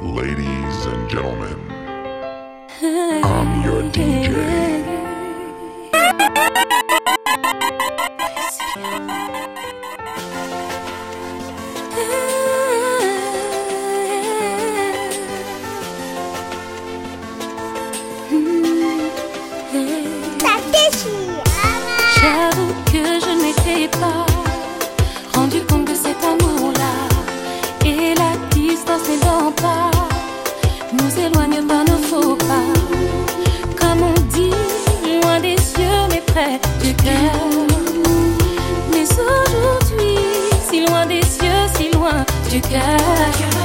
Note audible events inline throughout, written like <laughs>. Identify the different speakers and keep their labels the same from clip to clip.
Speaker 1: Ladies and gentlemen, I'm your DJ.
Speaker 2: you.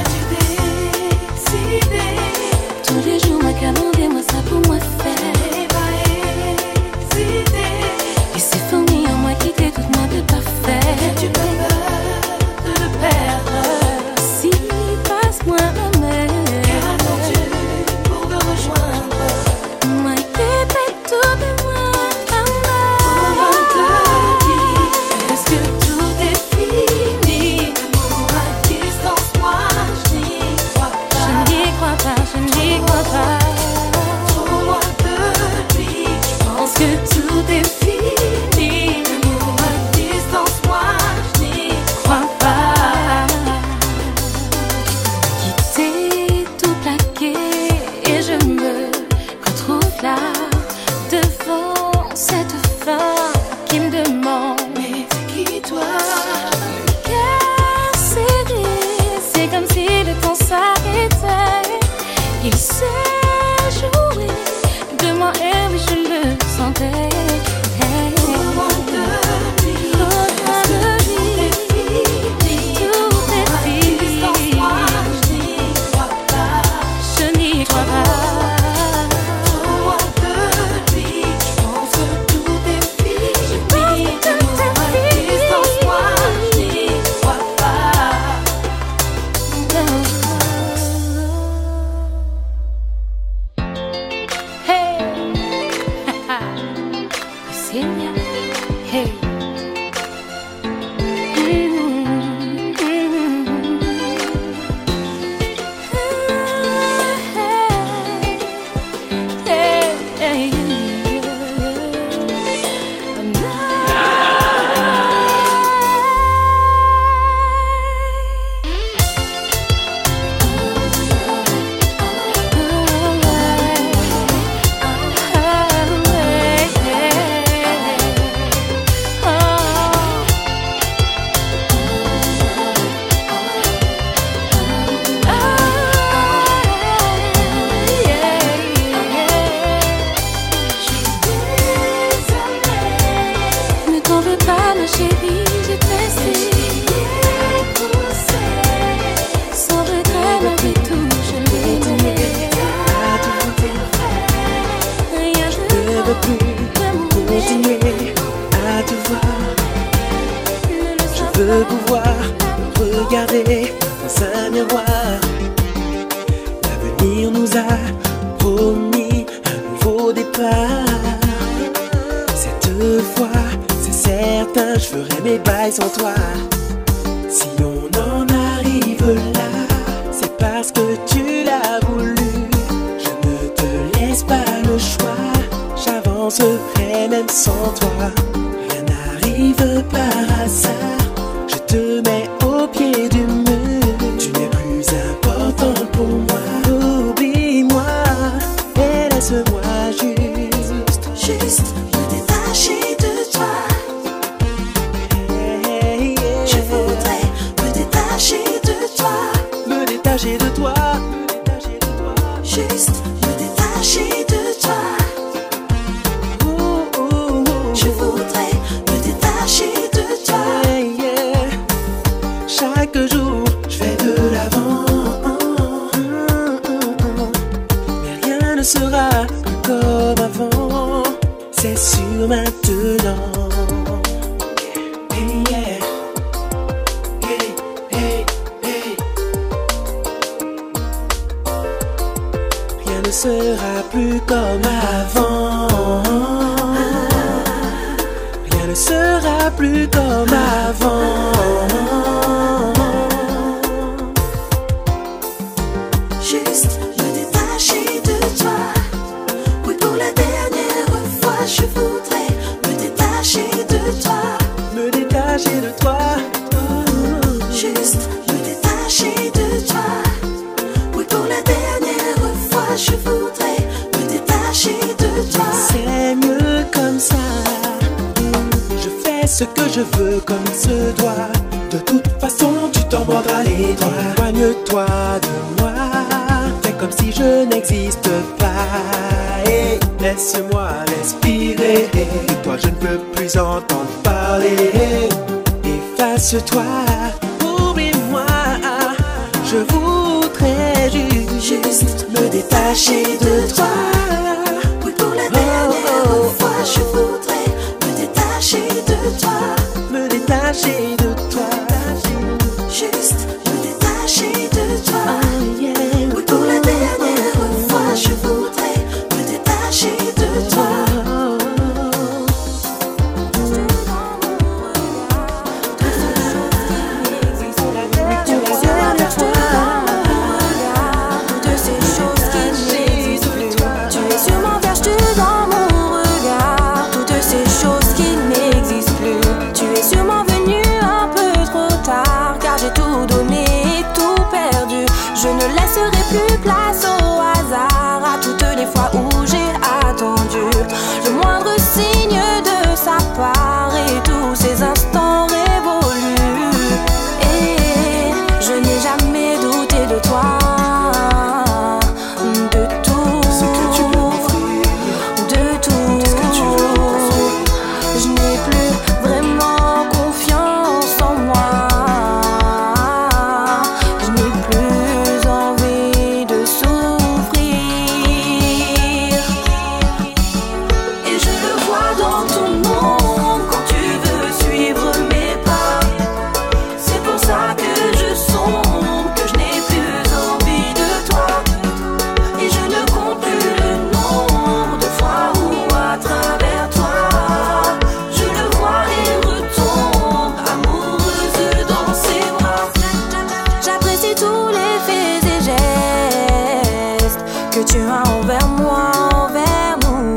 Speaker 2: que tu
Speaker 3: as envers moi, envers nous.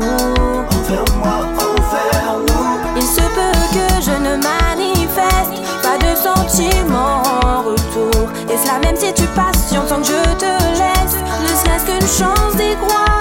Speaker 4: Envers moi, envers nous.
Speaker 3: Il se peut que je ne manifeste pas de sentiments en retour. Et cela même si tu patientes sans que je te laisse, ne serait-ce qu'une chance d'y croire.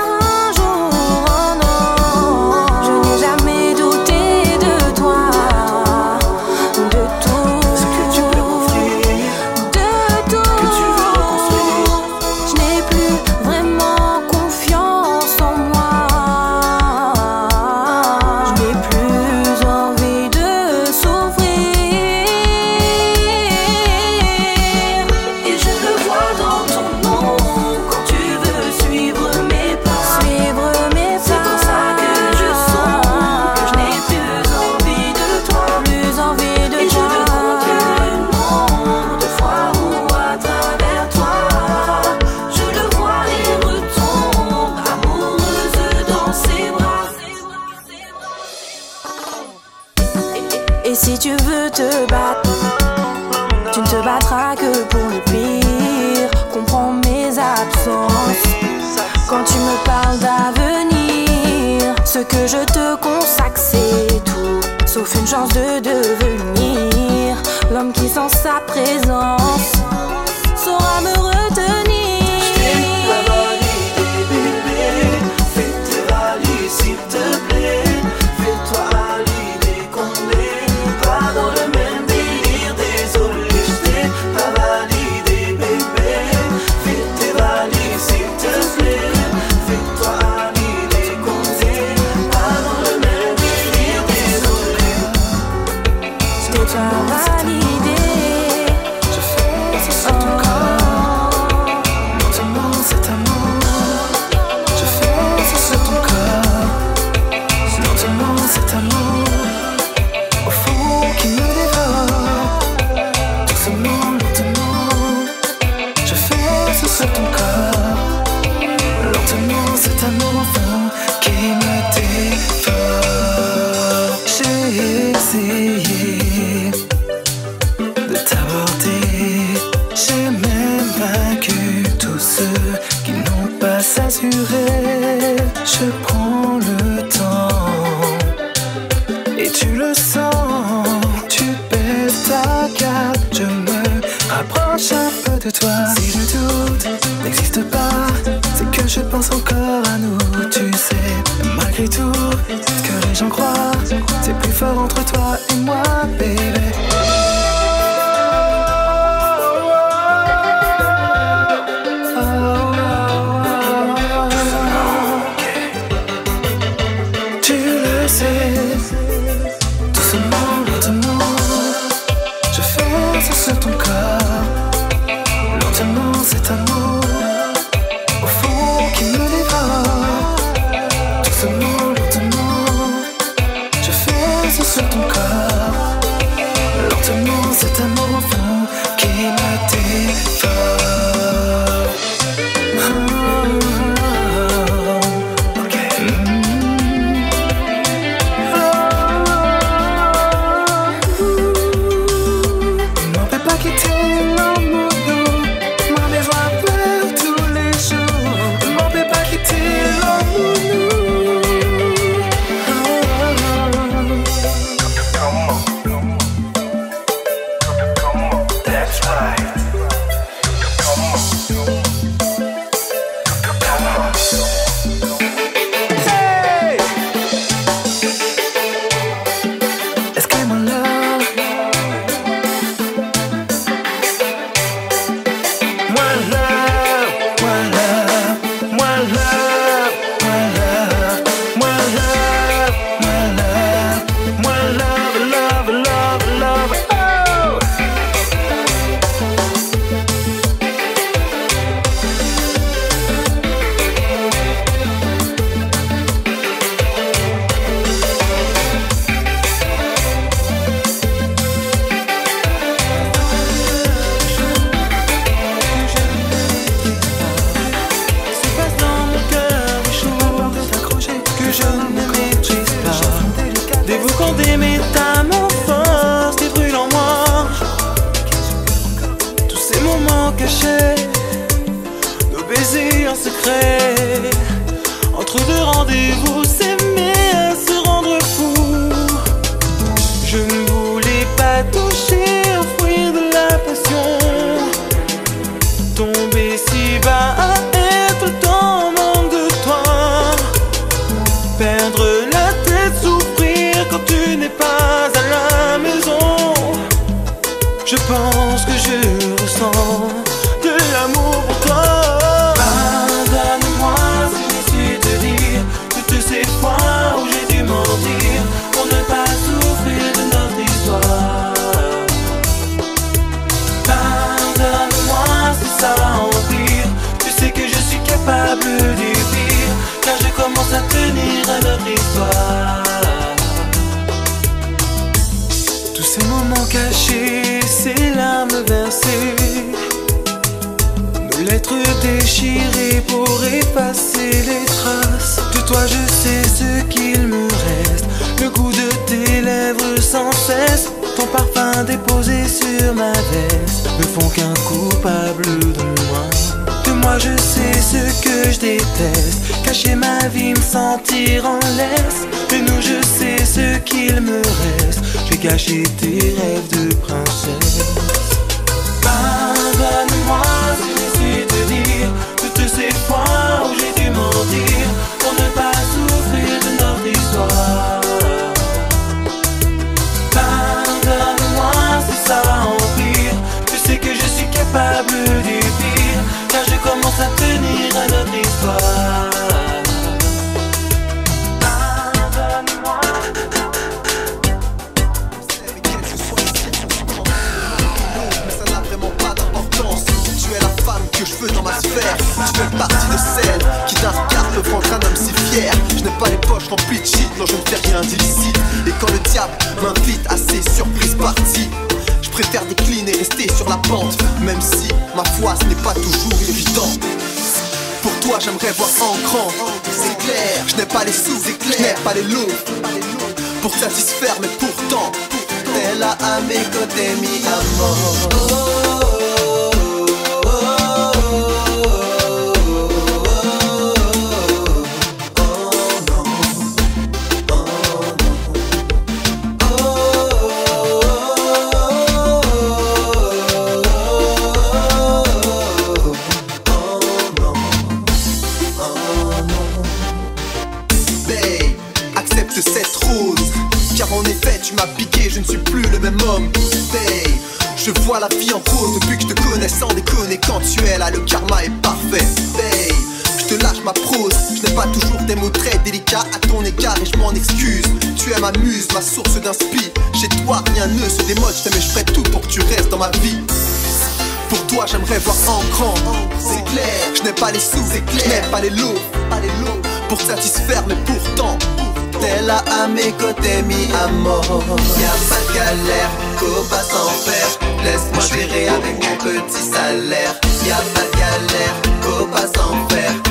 Speaker 3: je te consacre, tout. Sauf une chance de devenir l'homme qui, sans sa présence, saura me
Speaker 4: les traces. De toi, je sais ce qu'il me reste. Le goût de tes lèvres sans cesse. Ton parfum déposé sur ma veste ne font qu'un coupable de moi. De moi,
Speaker 3: je sais ce que
Speaker 4: je déteste. Cacher ma vie, me sentir en laisse. De nous, je sais ce qu'il me reste. J'ai caché tes rêves de princesse. Parle-moi. Mais ça n'a vraiment pas d'importance. Tu es la femme que je veux dans ma sphère. Tu fais partie de celles qui t'incarne, te font un
Speaker 5: homme si fier. Je n'ai pas les poches en de non je ne fais rien d'illicite. Et quand le diable m'invite à ses surprises parties, préfère décliner et
Speaker 6: rester sur la pente, même si ma foi ce n'est pas toujours évident. Pour toi j'aimerais voir en grand. C'est clair, je n'ai pas les sous, c'est clair, je n'ai pas les lots. Pour satisfaire mais pourtant T'es là à mes côtés mi-amour Voir en grand. C'est clair, je n'ai pas les sous, c'est je n'ai pas les lots, pas les lots pour satisfaire, mais pourtant. T'es là à mes côtés, mi amour. Y'a pas de galère, pas sans faire. Laisse-moi gérer avec mon petit salaire. Y'a pas de galère, pas sans faire.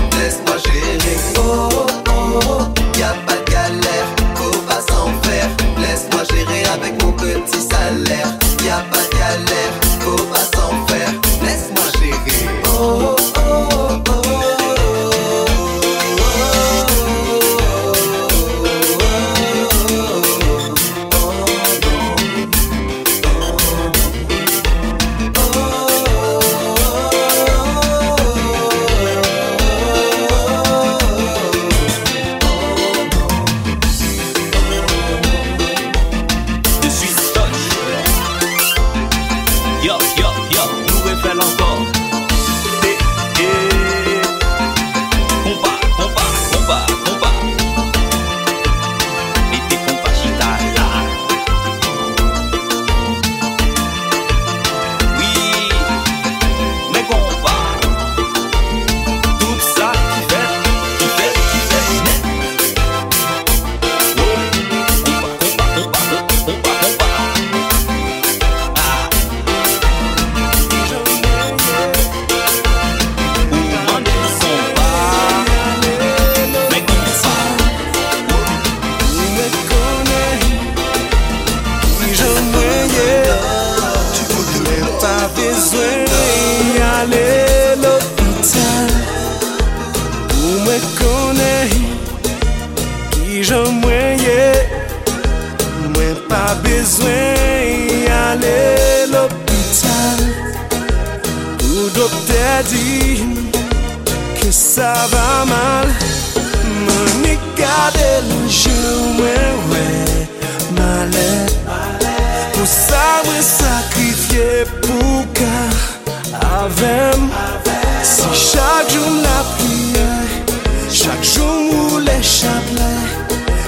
Speaker 6: chak lè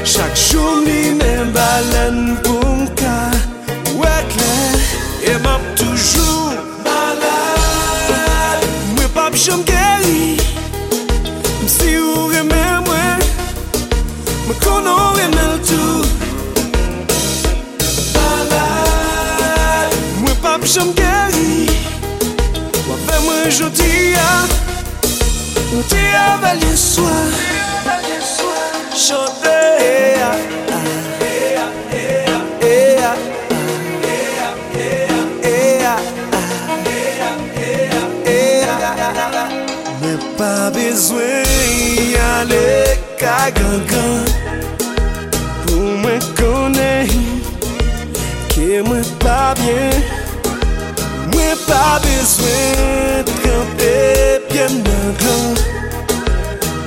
Speaker 6: Chak choum li men balen pou mka Wèk lè E map toujou Malade. Mwen pap chom geri Msi ou remè mwen
Speaker 7: Mwen konon remè l'tou Malade. Mwen pap chom geri Wapè mwen jotia Jotia valye swa chanter. Mais pas besoin y
Speaker 8: aller qu'à pour me connaître que moi pas bien. Moi pas besoin de camper bien dans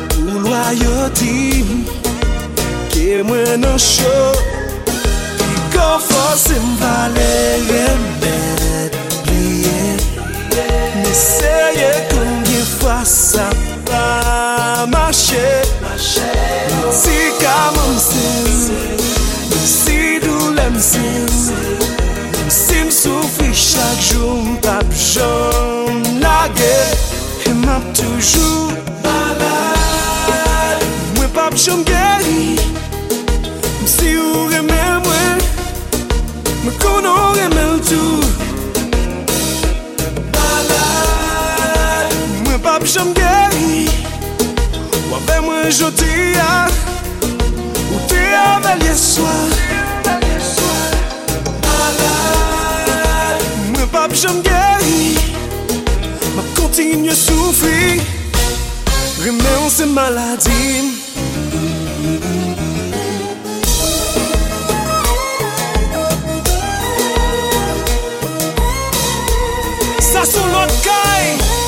Speaker 8: Pour loyauté. Mete mwen an chou Ki kon fose m vale remet Pliye Neseye konye fwa sa pa mache. Si kamon sin Si doulem sin Si m soufri chak joun
Speaker 7: Pap joun lage. E map toujou Balade Mwen pap joun gen mwen jodi ya. Ou te avel yeswa Mwen pap jom geri. Ma kontinye soufri. Remen se maladim Sa sou lot kay.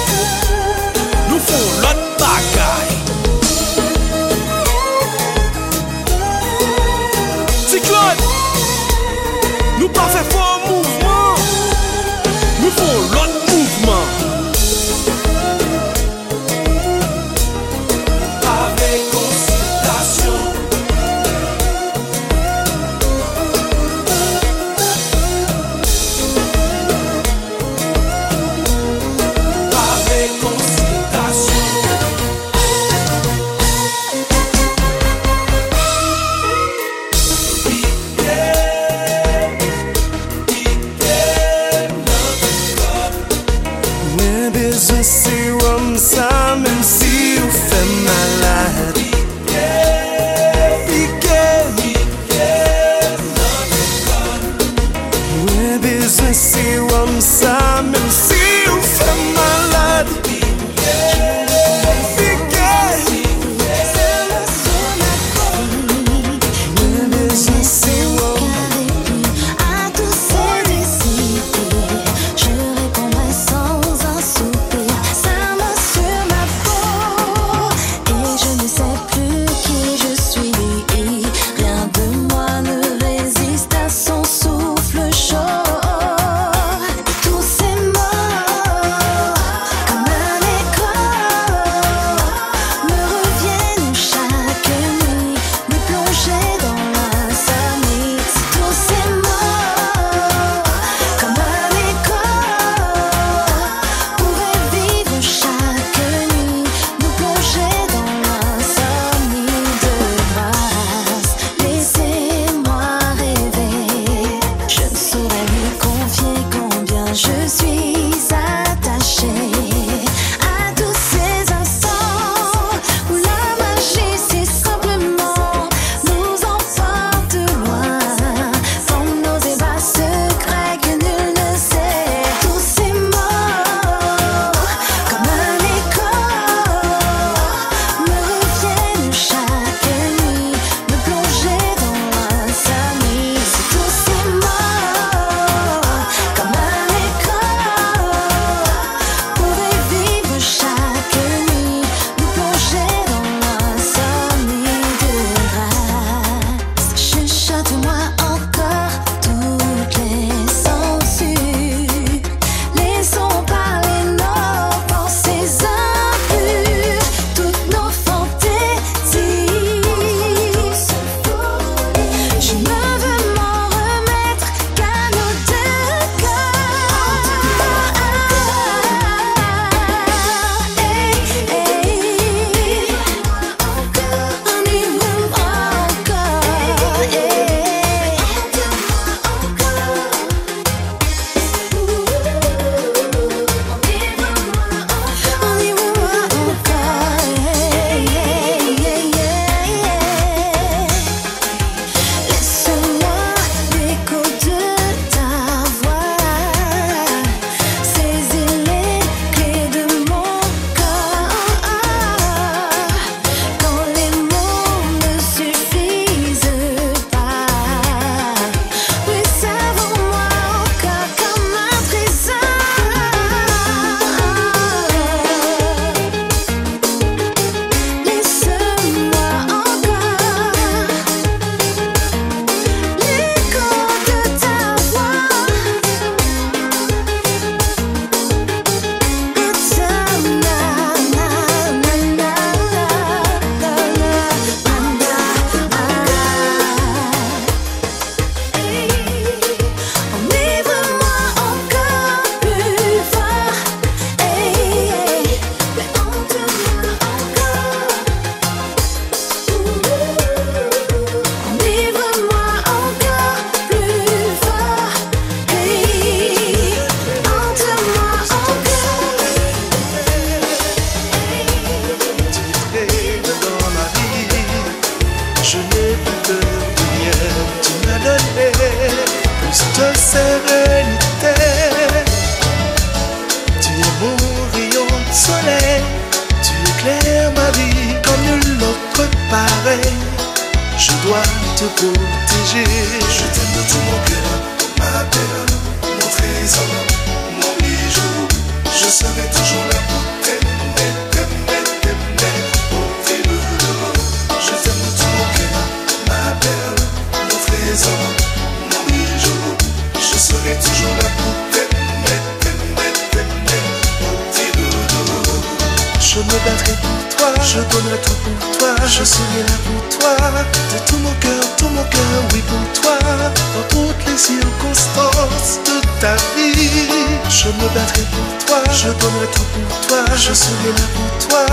Speaker 7: Je donnerai tout pour toi, je serai là pour toi,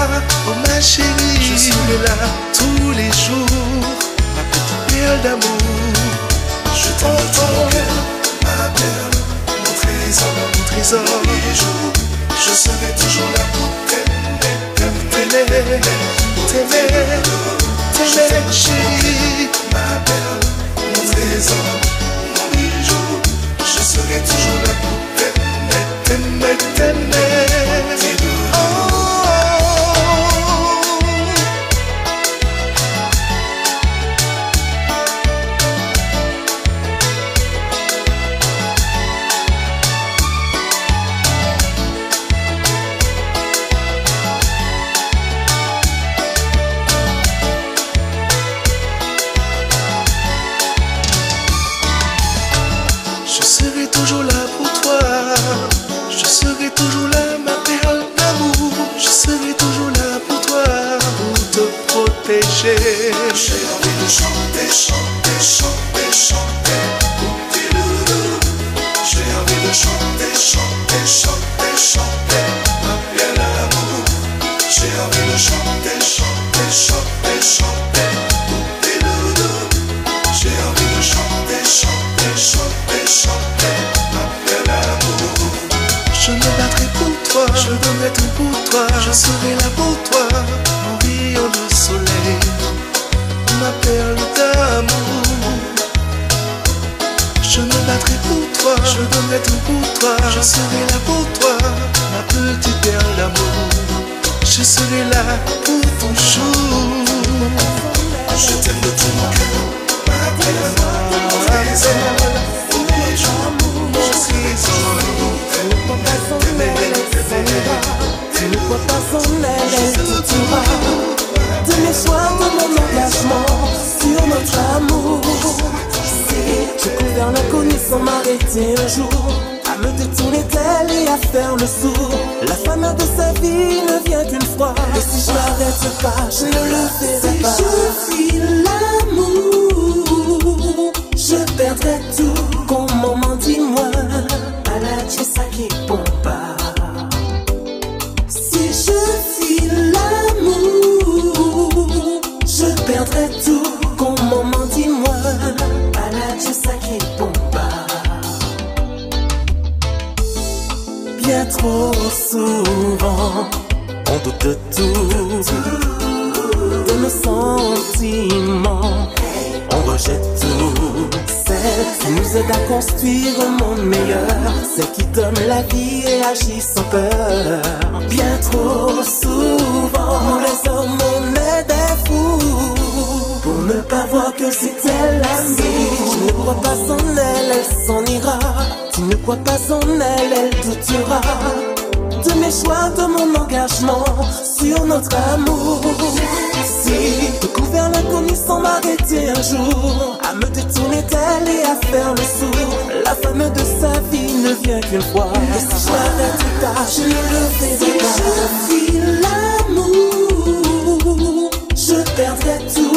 Speaker 7: oh ma chérie, je serai là tous les jours, ma petite perle d'amour.
Speaker 8: Je cœur, ma perle, mon trésor,
Speaker 7: mon trésor,
Speaker 8: mon bijou. Je serai toujours là pour t'aimer, t'aimer,
Speaker 7: t'aimer, t'aimer, chérie.
Speaker 8: ma perle, mon trésor, mon bijou. Je serai toujours là pour t'aimer,
Speaker 7: T'aimer, Je serai là pour toi, mon rayon de soleil, ma perle d'amour. Je me battrai pour toi, je donnerai tout pour toi. Je serai là pour toi, ma petite perle d'amour. Je serai là pour ton jour.
Speaker 8: Je t'aime
Speaker 2: Tu crois pas en elle te tuera. De mes choix, de mon engagement sur notre amour. Je cours vers l'inconnu sans m'arrêter un jour. À me détourner d'elle et à faire le sourd. La femme de sa vie ne vient qu'une fois. Et si je m'arrête pas, je ne le ferai pas. Si je file l'amour, je perdrai tout. De tout, de nos sentiments, on rejette tout. Celle qui nous aide à construire un monde meilleur, celle qui donne la vie et agit sans peur. Bien trop souvent, les hommes, on des fous pour ne pas voir que c'est elle l'amie. Tu ne crois pas en elle, elle s'en ira. Tu ne crois pas en elle, elle doutera. De mes choix, de mon engagement sur notre amour. Si de couvert l'inconnu sans m'arrêter un jour, à me détourner d'elle et à faire le sourd. La femme de sa vie ne vient qu'une fois. Et si je m'arrête pas, je ne le pas. Si je file l'amour, je perdrai tout.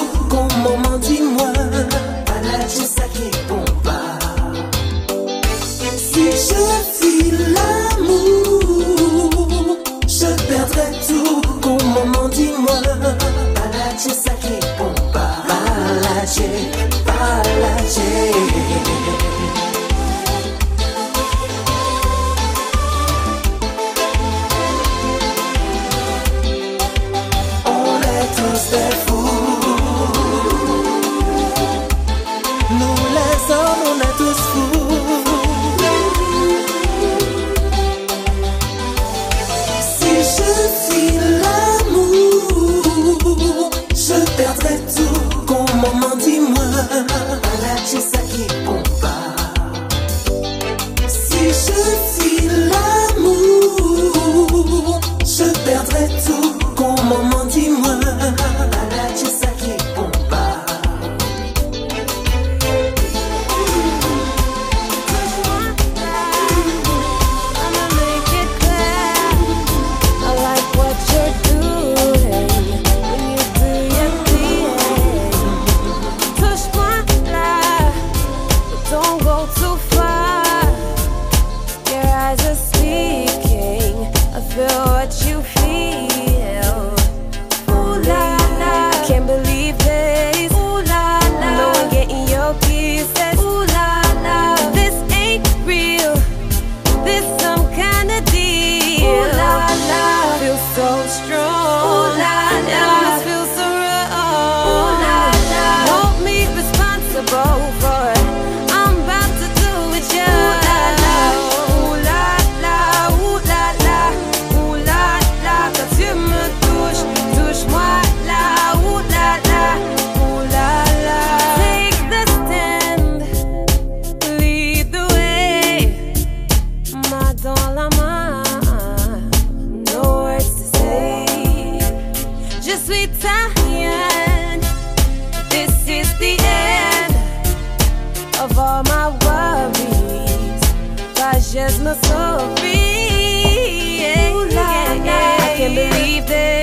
Speaker 1: J'ai changé au sac qu'elle m'a pas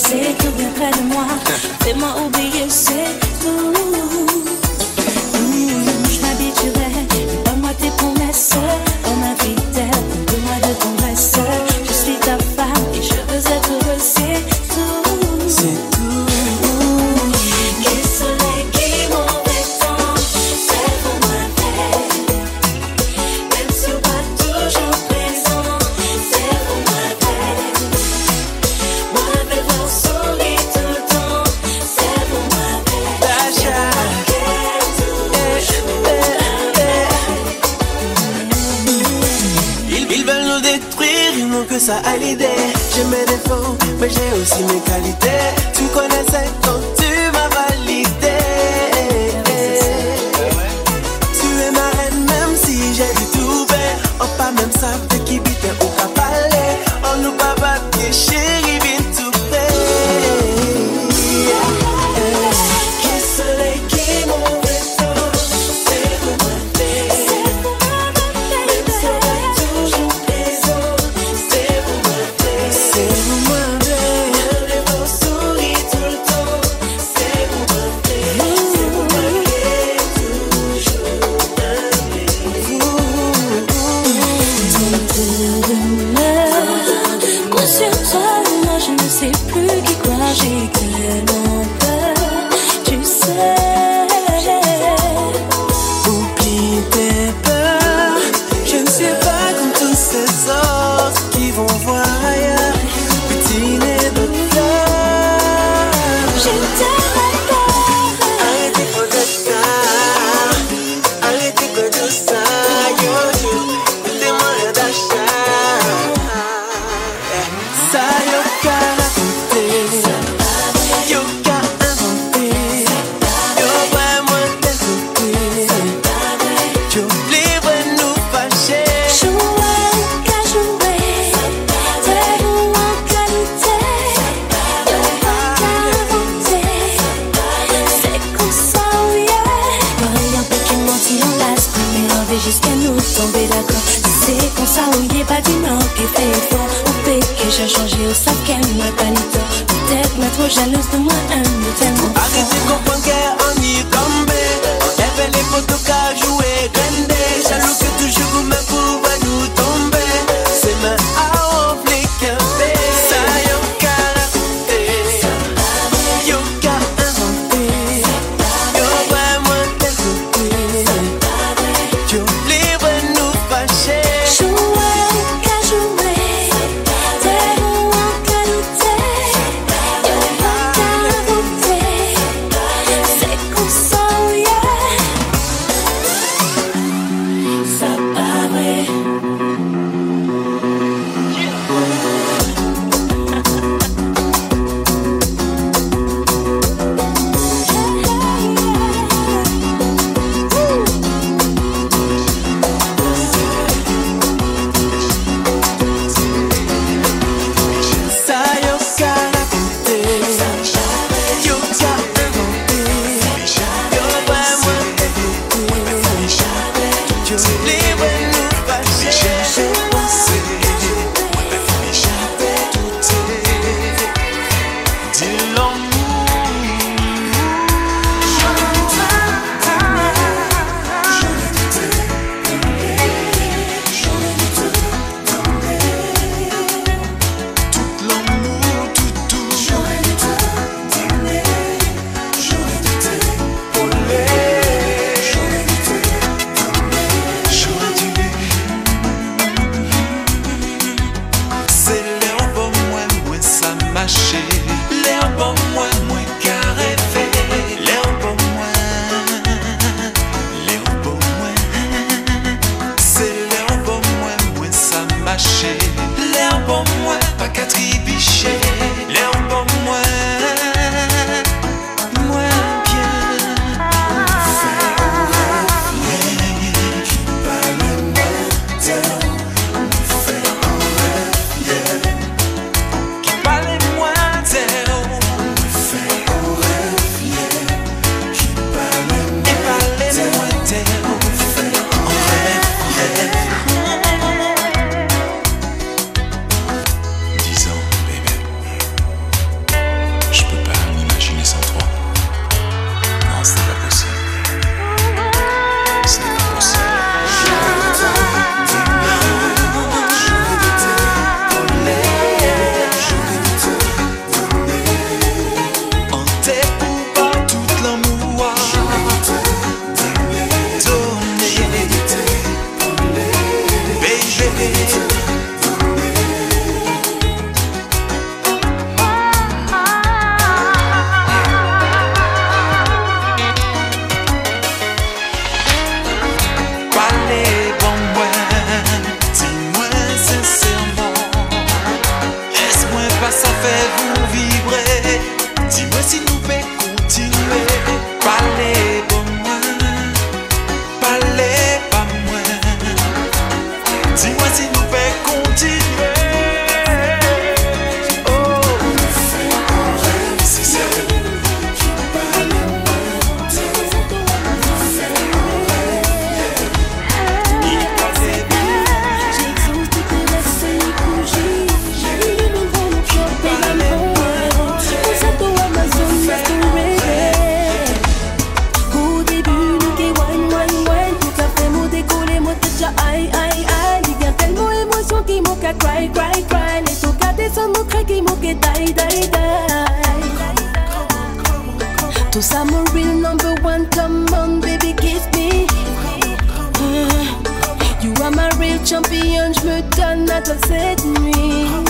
Speaker 1: Peut-être m'a trop jalouse de moi <laughs> un de tellement
Speaker 9: a cry, cry, cry. Little goddess on the track, he moke die, die, die To some real number one, come on baby, Kiss me. Uh, you are my
Speaker 10: real champion, j'me
Speaker 9: donne à toi cette nuit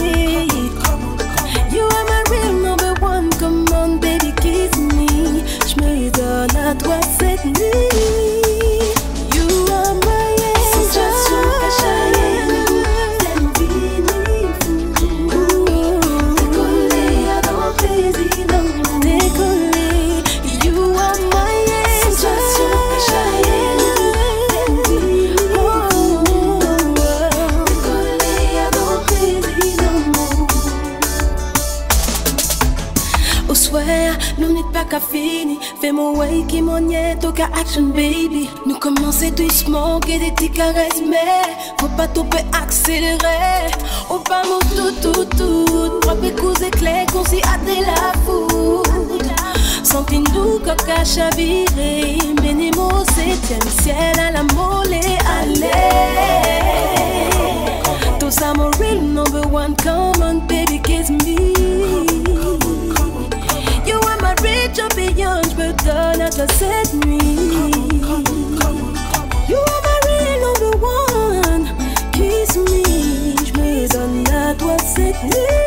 Speaker 9: Fais mon way qui action baby. Nous commençons doucement, que des petites caresses Mais faut pas tomber accélérer. On pas mon tout tout tout. Propre coups éclairs qu'on s'y a de la foudre Sentine doux coca chaviré. Menemo septième ciel à la molle Allez Tous à mon real number one Come on baby kiss me. You are my rich champion done at just set me. Come on, come on, come on, you are my real number one. Kiss me, je me donne à toi cette nuit.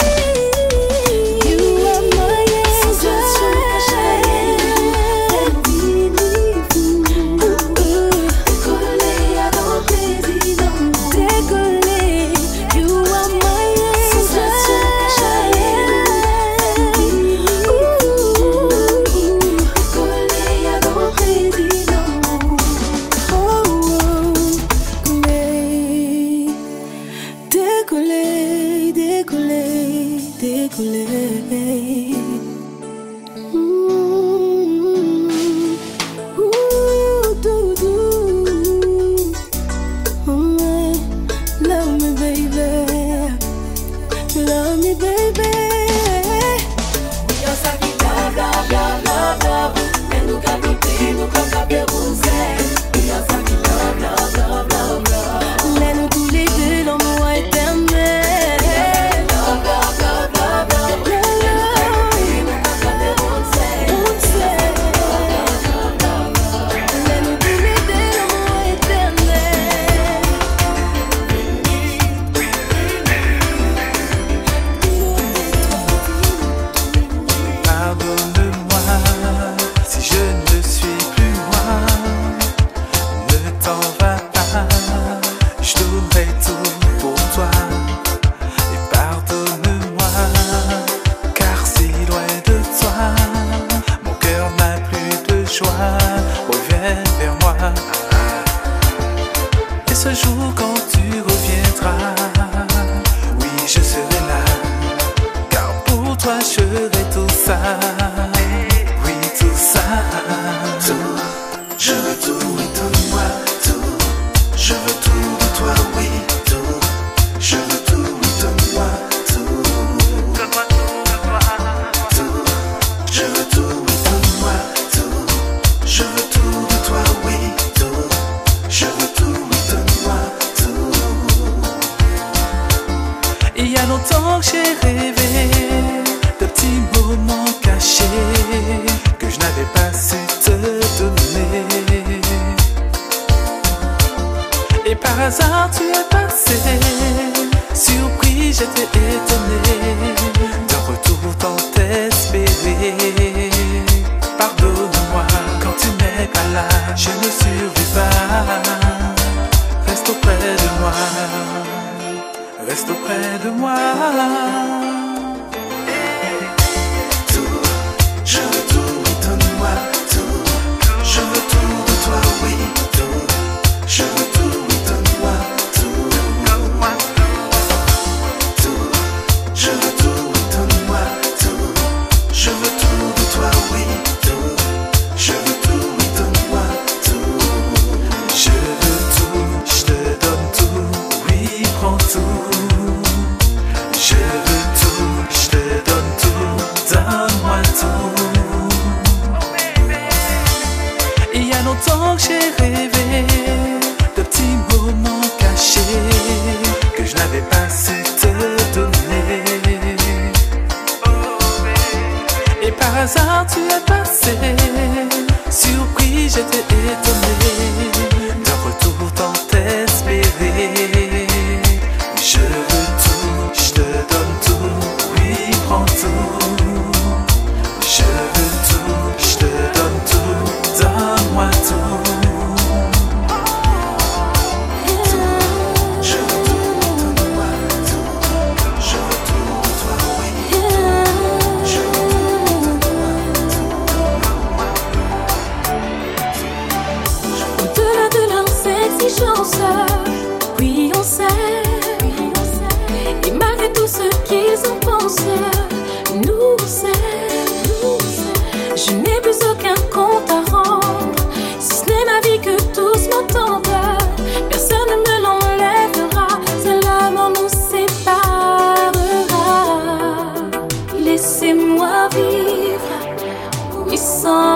Speaker 1: そう。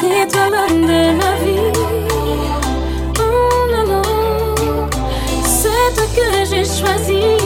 Speaker 1: C'est toi l'homme de ma vie. Oh, non, non. C'est toi que j'ai choisi.